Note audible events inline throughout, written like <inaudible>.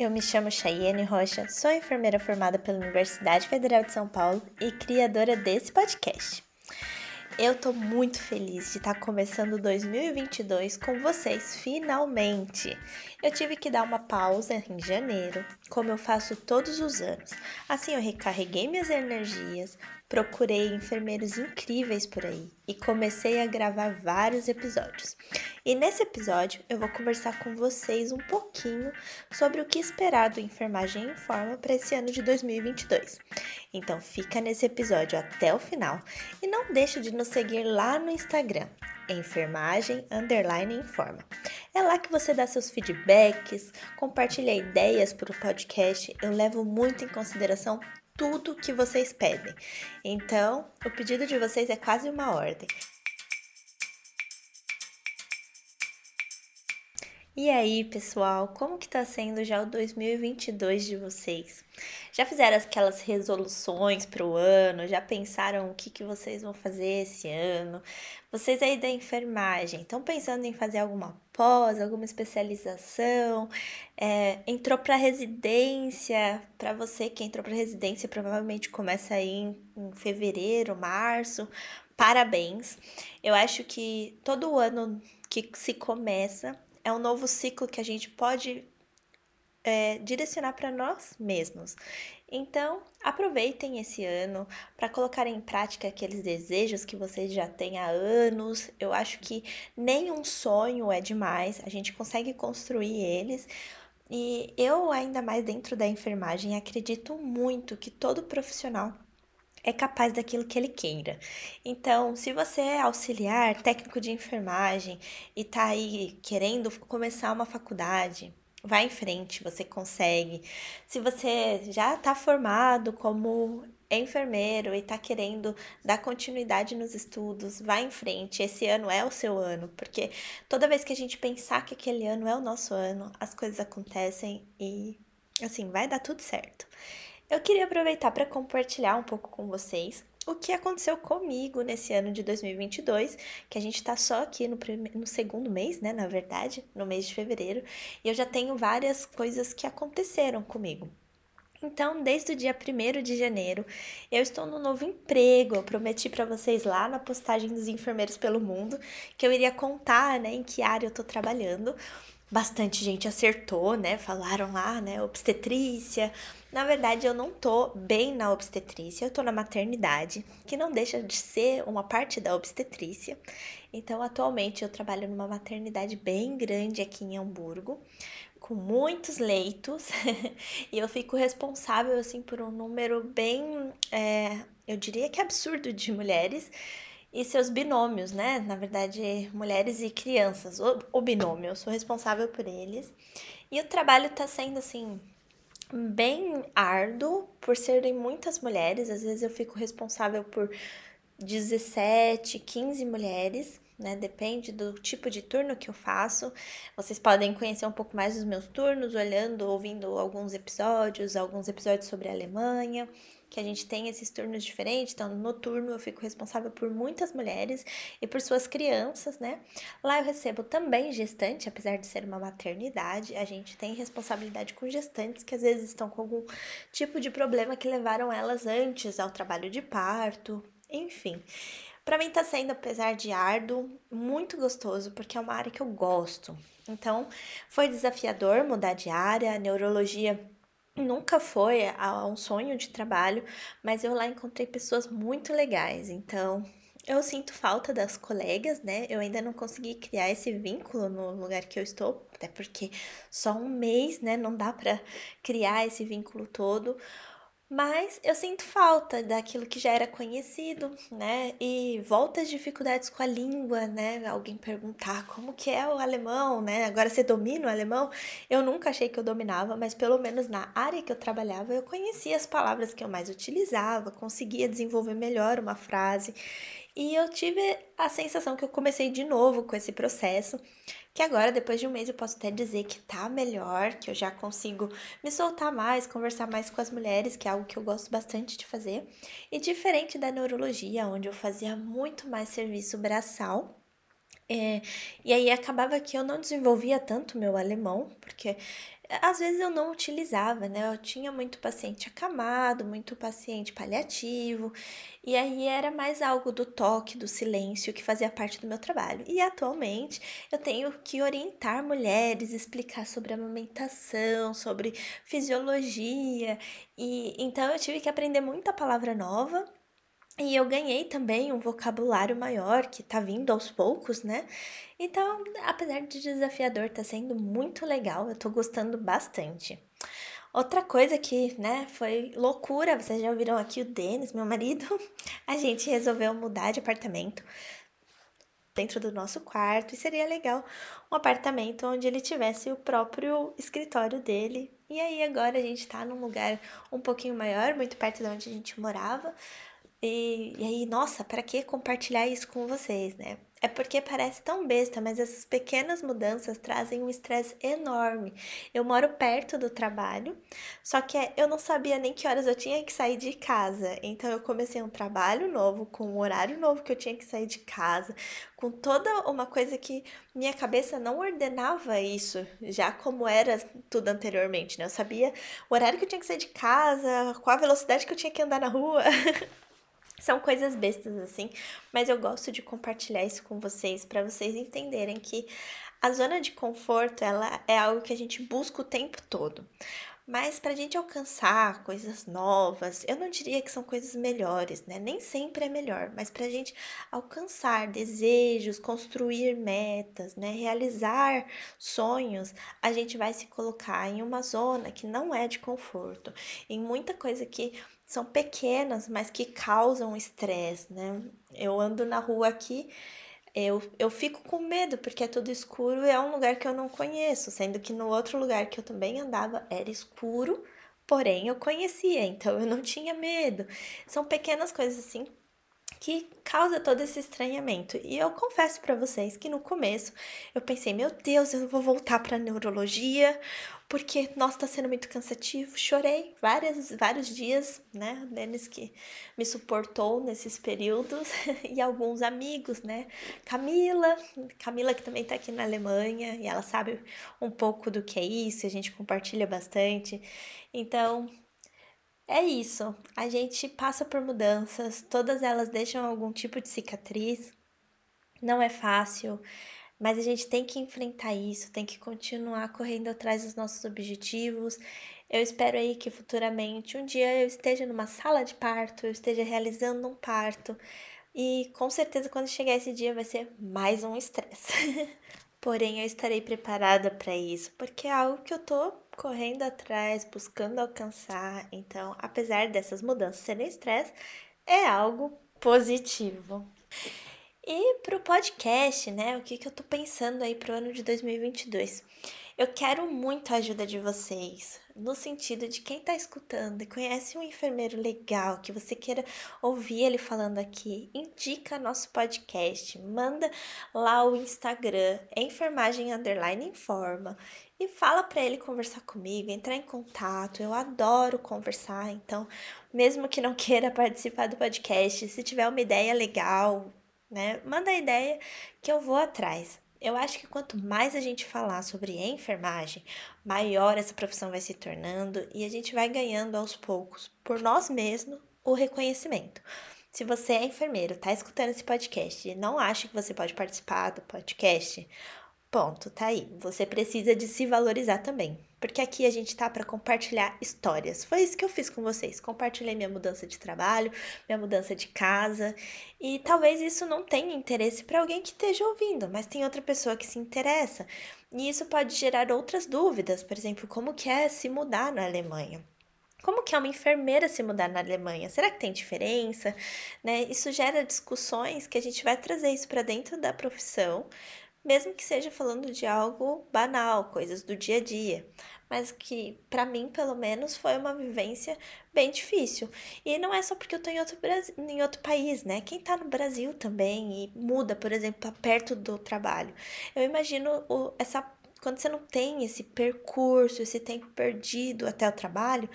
Eu me chamo Chayenne Rocha, sou enfermeira formada pela Universidade Federal de São Paulo e criadora desse podcast. Eu tô muito feliz de estar tá começando 2022 com vocês, finalmente! Eu tive que dar uma pausa em janeiro, como eu faço todos os anos. Assim eu recarreguei minhas energias, procurei enfermeiros incríveis por aí e comecei a gravar vários episódios. E nesse episódio eu vou conversar com vocês um pouquinho sobre o que esperar do Enfermagem em Forma para esse ano de 2022. Então fica nesse episódio até o final e não deixe de nos seguir lá no Instagram, enfermagem underline informa. É lá que você dá seus feedbacks, compartilha ideias para o podcast. Eu levo muito em consideração tudo que vocês pedem. Então, o pedido de vocês é quase uma ordem. E aí, pessoal, como que tá sendo já o 2022 de vocês? Já fizeram aquelas resoluções para o ano? Já pensaram o que, que vocês vão fazer esse ano? Vocês aí da enfermagem, estão pensando em fazer alguma pós, alguma especialização? É, entrou para residência? Para você que entrou para residência, provavelmente começa aí em, em fevereiro, março. Parabéns! Eu acho que todo ano que se começa é um novo ciclo que a gente pode é, direcionar para nós mesmos. Então, aproveitem esse ano para colocar em prática aqueles desejos que vocês já têm há anos. Eu acho que nenhum sonho é demais, a gente consegue construir eles. E eu, ainda mais dentro da enfermagem, acredito muito que todo profissional é capaz daquilo que ele queira. Então, se você é auxiliar, técnico de enfermagem e tá aí querendo começar uma faculdade, Vai em frente, você consegue. Se você já está formado como enfermeiro e está querendo dar continuidade nos estudos, vai em frente. Esse ano é o seu ano, porque toda vez que a gente pensar que aquele ano é o nosso ano, as coisas acontecem e assim, vai dar tudo certo. Eu queria aproveitar para compartilhar um pouco com vocês o que aconteceu comigo nesse ano de 2022, que a gente está só aqui no, primeiro, no segundo mês, né, na verdade, no mês de fevereiro, e eu já tenho várias coisas que aconteceram comigo. Então, desde o dia 1 de janeiro, eu estou no novo emprego. Eu prometi para vocês lá na postagem dos enfermeiros pelo mundo que eu iria contar, né, em que área eu estou trabalhando bastante gente acertou, né? Falaram lá, né? Obstetrícia. Na verdade, eu não tô bem na obstetrícia, eu tô na maternidade, que não deixa de ser uma parte da obstetrícia. Então, atualmente, eu trabalho numa maternidade bem grande aqui em Hamburgo, com muitos leitos, <laughs> e eu fico responsável, assim, por um número bem, é, eu diria que absurdo de mulheres e seus binômios, né? Na verdade, mulheres e crianças, o, o binômio, eu sou responsável por eles. E o trabalho tá sendo assim bem árduo por serem muitas mulheres, às vezes eu fico responsável por 17, 15 mulheres, né? Depende do tipo de turno que eu faço. Vocês podem conhecer um pouco mais dos meus turnos olhando, ouvindo alguns episódios, alguns episódios sobre a Alemanha que a gente tem esses turnos diferentes. Então, no turno eu fico responsável por muitas mulheres e por suas crianças, né? Lá eu recebo também gestante, apesar de ser uma maternidade, a gente tem responsabilidade com gestantes que às vezes estão com algum tipo de problema que levaram elas antes ao trabalho de parto, enfim. Para mim tá sendo, apesar de árduo, muito gostoso, porque é uma área que eu gosto. Então, foi desafiador mudar de área, a neurologia nunca foi um sonho de trabalho, mas eu lá encontrei pessoas muito legais. Então, eu sinto falta das colegas, né? Eu ainda não consegui criar esse vínculo no lugar que eu estou, até porque só um mês, né? Não dá para criar esse vínculo todo. Mas eu sinto falta daquilo que já era conhecido, né? E volta as dificuldades com a língua, né? Alguém perguntar como que é o alemão, né? Agora você domina o alemão? Eu nunca achei que eu dominava, mas pelo menos na área que eu trabalhava, eu conhecia as palavras que eu mais utilizava, conseguia desenvolver melhor uma frase. E eu tive a sensação que eu comecei de novo com esse processo que agora, depois de um mês, eu posso até dizer que tá melhor, que eu já consigo me soltar mais, conversar mais com as mulheres, que é algo que eu gosto bastante de fazer. E diferente da neurologia, onde eu fazia muito mais serviço braçal, é, e aí acabava que eu não desenvolvia tanto meu alemão, porque às vezes eu não utilizava, né? Eu tinha muito paciente acamado, muito paciente paliativo, e aí era mais algo do toque, do silêncio que fazia parte do meu trabalho. E atualmente eu tenho que orientar mulheres, explicar sobre amamentação, sobre fisiologia, e então eu tive que aprender muita palavra nova e eu ganhei também um vocabulário maior que tá vindo aos poucos, né? Então, apesar de desafiador, tá sendo muito legal, eu tô gostando bastante. Outra coisa que, né, foi loucura, vocês já ouviram aqui o Denis, meu marido, <laughs> a gente resolveu mudar de apartamento dentro do nosso quarto e seria legal um apartamento onde ele tivesse o próprio escritório dele. E aí agora a gente tá num lugar um pouquinho maior, muito perto de onde a gente morava, e, e aí, nossa, para que compartilhar isso com vocês, né? É porque parece tão besta, mas essas pequenas mudanças trazem um estresse enorme. Eu moro perto do trabalho, só que eu não sabia nem que horas eu tinha que sair de casa. Então eu comecei um trabalho novo, com um horário novo que eu tinha que sair de casa, com toda uma coisa que minha cabeça não ordenava isso, já como era tudo anteriormente, né? Eu sabia o horário que eu tinha que sair de casa, qual a velocidade que eu tinha que andar na rua. <laughs> São coisas bestas assim, mas eu gosto de compartilhar isso com vocês para vocês entenderem que a zona de conforto ela é algo que a gente busca o tempo todo. Mas para a gente alcançar coisas novas, eu não diria que são coisas melhores, né? Nem sempre é melhor, mas para a gente alcançar desejos, construir metas, né? Realizar sonhos, a gente vai se colocar em uma zona que não é de conforto, em muita coisa que são pequenas, mas que causam estresse, né? Eu ando na rua aqui, eu, eu fico com medo, porque é tudo escuro e é um lugar que eu não conheço, sendo que no outro lugar que eu também andava era escuro, porém eu conhecia, <laughs> então eu não tinha medo. São pequenas coisas assim que causa todo esse estranhamento. E eu confesso para vocês que no começo eu pensei, meu Deus, eu vou voltar para neurologia, porque nossa, tá sendo muito cansativo. Chorei várias, vários dias, né? Denis que me suportou nesses períodos <laughs> e alguns amigos, né? Camila, Camila que também tá aqui na Alemanha e ela sabe um pouco do que é isso, a gente compartilha bastante. Então, é isso. A gente passa por mudanças, todas elas deixam algum tipo de cicatriz. Não é fácil, mas a gente tem que enfrentar isso, tem que continuar correndo atrás dos nossos objetivos. Eu espero aí que futuramente um dia eu esteja numa sala de parto, eu esteja realizando um parto. E com certeza quando chegar esse dia vai ser mais um estresse. <laughs> Porém, eu estarei preparada para isso, porque é algo que eu tô correndo atrás, buscando alcançar. Então, apesar dessas mudanças serem estresse, é algo positivo. E para o podcast, né? O que, que eu tô pensando aí pro ano de 2022? Eu quero muito a ajuda de vocês, no sentido de quem está escutando e conhece um enfermeiro legal que você queira ouvir ele falando aqui, indica nosso podcast, manda lá o Instagram, enfermagem underline informa e fala para ele conversar comigo, entrar em contato. Eu adoro conversar, então, mesmo que não <laughs> queira participar do podcast, se tiver uma ideia legal, né, manda a ideia que eu vou atrás. Eu acho que quanto mais a gente falar sobre enfermagem, maior essa profissão vai se tornando e a gente vai ganhando aos poucos, por nós mesmos, o reconhecimento. Se você é enfermeiro, está escutando esse podcast e não acha que você pode participar do podcast, Ponto, tá aí. Você precisa de se valorizar também. Porque aqui a gente tá para compartilhar histórias. Foi isso que eu fiz com vocês. Compartilhei minha mudança de trabalho, minha mudança de casa. E talvez isso não tenha interesse para alguém que esteja ouvindo, mas tem outra pessoa que se interessa. E isso pode gerar outras dúvidas. Por exemplo, como que é se mudar na Alemanha? Como que é uma enfermeira se mudar na Alemanha? Será que tem diferença? Né? Isso gera discussões que a gente vai trazer isso para dentro da profissão mesmo que seja falando de algo banal, coisas do dia a dia, mas que para mim, pelo menos, foi uma vivência bem difícil. E não é só porque eu tô em outro, em outro país, né? Quem tá no Brasil também e muda, por exemplo, pra perto do trabalho. Eu imagino o, essa quando você não tem esse percurso, esse tempo perdido até o trabalho,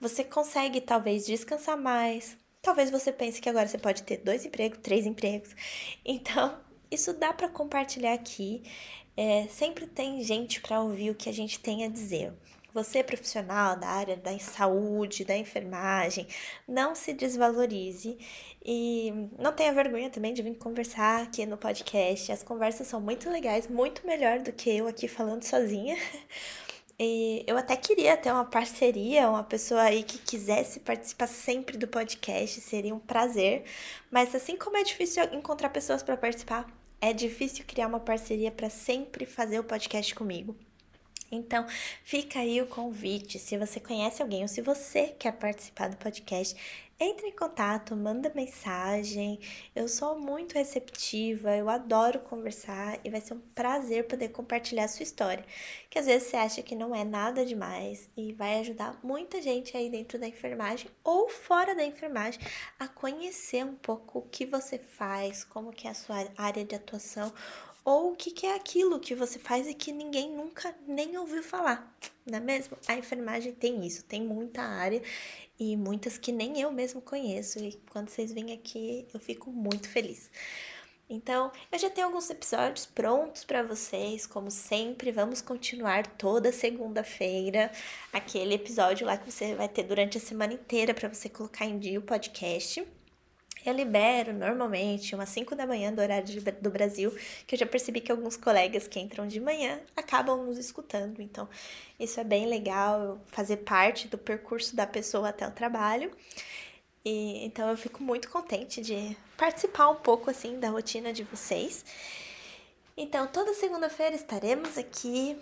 você consegue talvez descansar mais. Talvez você pense que agora você pode ter dois empregos, três empregos. <laughs> Então, isso dá para compartilhar aqui. é, sempre tem gente para ouvir o que a gente tem a dizer. Você, profissional da área da saúde, da enfermagem, não se desvalorize e não tenha vergonha também de vir conversar aqui no podcast. As conversas são muito legais, muito melhor do que eu aqui falando sozinha. <laughs> E eu até queria ter uma parceria, uma pessoa aí que quisesse participar sempre do podcast, seria um prazer. Mas assim como é difícil encontrar pessoas para participar, é difícil criar uma parceria para sempre fazer o podcast comigo. Então, fica aí o convite. Se você conhece alguém ou se você quer participar do podcast, entre em contato, manda mensagem. Eu sou muito receptiva, eu adoro conversar e vai ser um prazer poder compartilhar a sua história. Que às vezes você acha que não é nada demais e vai ajudar muita gente aí dentro da enfermagem ou fora da enfermagem a conhecer um pouco o que você faz, como que é a sua área de atuação ou o que, que é aquilo que você faz e que ninguém nunca nem ouviu falar, não é mesmo? A enfermagem tem isso, tem muita área e muitas que nem eu mesmo conheço, e quando vocês vêm aqui eu fico muito feliz. Então, eu já tenho alguns episódios prontos para vocês, como sempre, vamos continuar toda segunda-feira, aquele episódio lá que você vai ter durante a semana inteira para você colocar em dia o podcast. Eu libero normalmente umas 5 da manhã do horário de, do Brasil, que eu já percebi que alguns colegas que entram de manhã acabam nos escutando. Então, isso é bem legal, fazer parte do percurso da pessoa até o trabalho. E, então, eu fico muito contente de participar um pouco assim da rotina de vocês. Então, toda segunda-feira estaremos aqui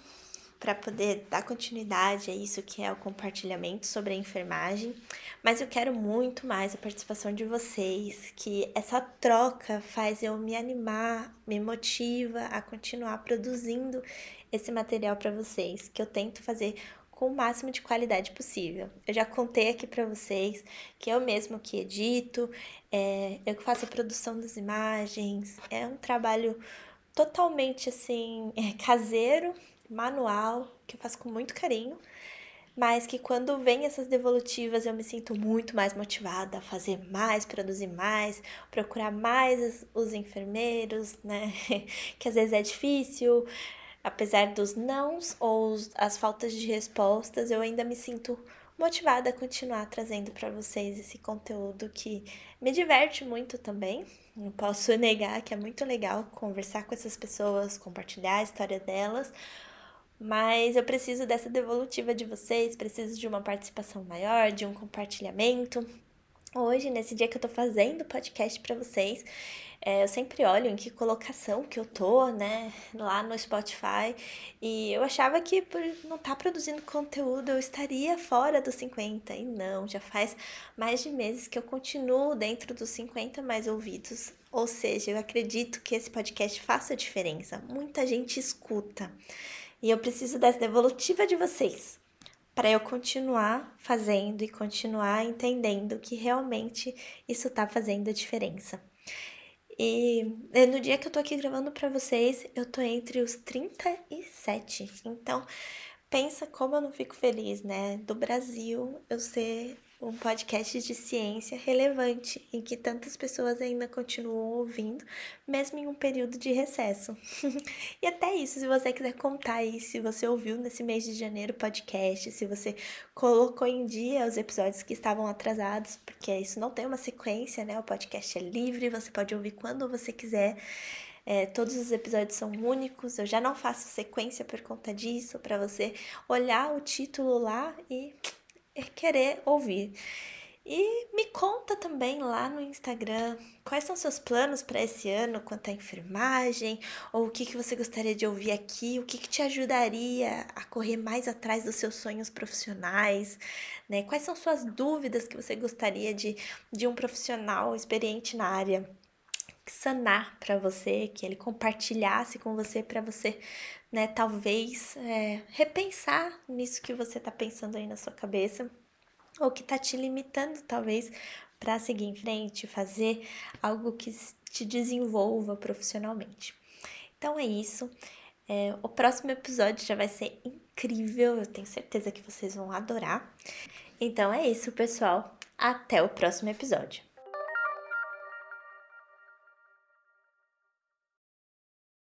para poder dar continuidade a isso que é o compartilhamento sobre a enfermagem, mas eu quero muito mais a participação de vocês, que essa troca faz eu me animar, me motiva a continuar produzindo esse material para vocês, que eu tento fazer com o máximo de qualidade possível. Eu já contei aqui para vocês que eu mesmo que edito, é, eu que faço a produção das imagens, é um trabalho totalmente assim é, <laughs> caseiro, manual, que eu faço com muito carinho, mas que quando vem essas devolutivas eu me sinto muito mais motivada a fazer mais, produzir mais, procurar mais os enfermeiros, né? <laughs> que às vezes é difícil, apesar dos nãos ou as faltas de respostas, eu ainda me sinto motivada a continuar trazendo para vocês esse conteúdo que me diverte muito também. Não posso <laughs> negar que é muito legal conversar com essas pessoas, compartilhar a história delas, mas eu preciso dessa devolutiva de vocês, preciso de uma participação maior, de um compartilhamento. Hoje, nesse dia que eu tô fazendo o podcast para vocês, é, eu sempre olho em que colocação que eu tô, né, lá no Spotify, e eu achava que por não estar tá produzindo conteúdo eu estaria fora dos 50, e não, já faz mais de meses que eu continuo dentro dos 50 mais ouvidos, ou seja, eu acredito que esse podcast faça diferença, muita gente escuta. E eu preciso dessa devolutiva de vocês para eu continuar fazendo e continuar entendendo que realmente isso está fazendo a diferença. E no dia que eu tô aqui gravando para vocês, eu tô entre os 37. Então, pensa como eu não fico feliz, né? Do Brasil eu ser um podcast de ciência relevante em que tantas pessoas ainda continuam ouvindo, mesmo em um período de recesso. <laughs> e até isso, se você quiser contar aí, se você ouviu nesse mês de janeiro o podcast, se você colocou em dia os episódios que estavam atrasados, porque isso não tem uma sequência, né? O podcast é livre, você pode ouvir quando você quiser. É, todos os episódios são únicos, eu já não faço sequência por conta disso, para você olhar o título lá e querer ouvir. E me conta também lá no Instagram quais são seus planos para esse ano quanto à enfermagem, ou o que, que você gostaria de ouvir aqui, o que, que te ajudaria a correr mais atrás dos seus sonhos profissionais, né? Quais são suas dúvidas que você gostaria de, de um profissional experiente na área sanar para você, que ele compartilhasse com você para você né? Talvez é, repensar nisso que você está pensando aí na sua cabeça, ou que está te limitando, talvez, para seguir em frente, fazer algo que te desenvolva profissionalmente. Então é isso. É, o próximo episódio já vai ser incrível, eu tenho certeza que vocês vão adorar. Então é isso, pessoal. Até o próximo episódio.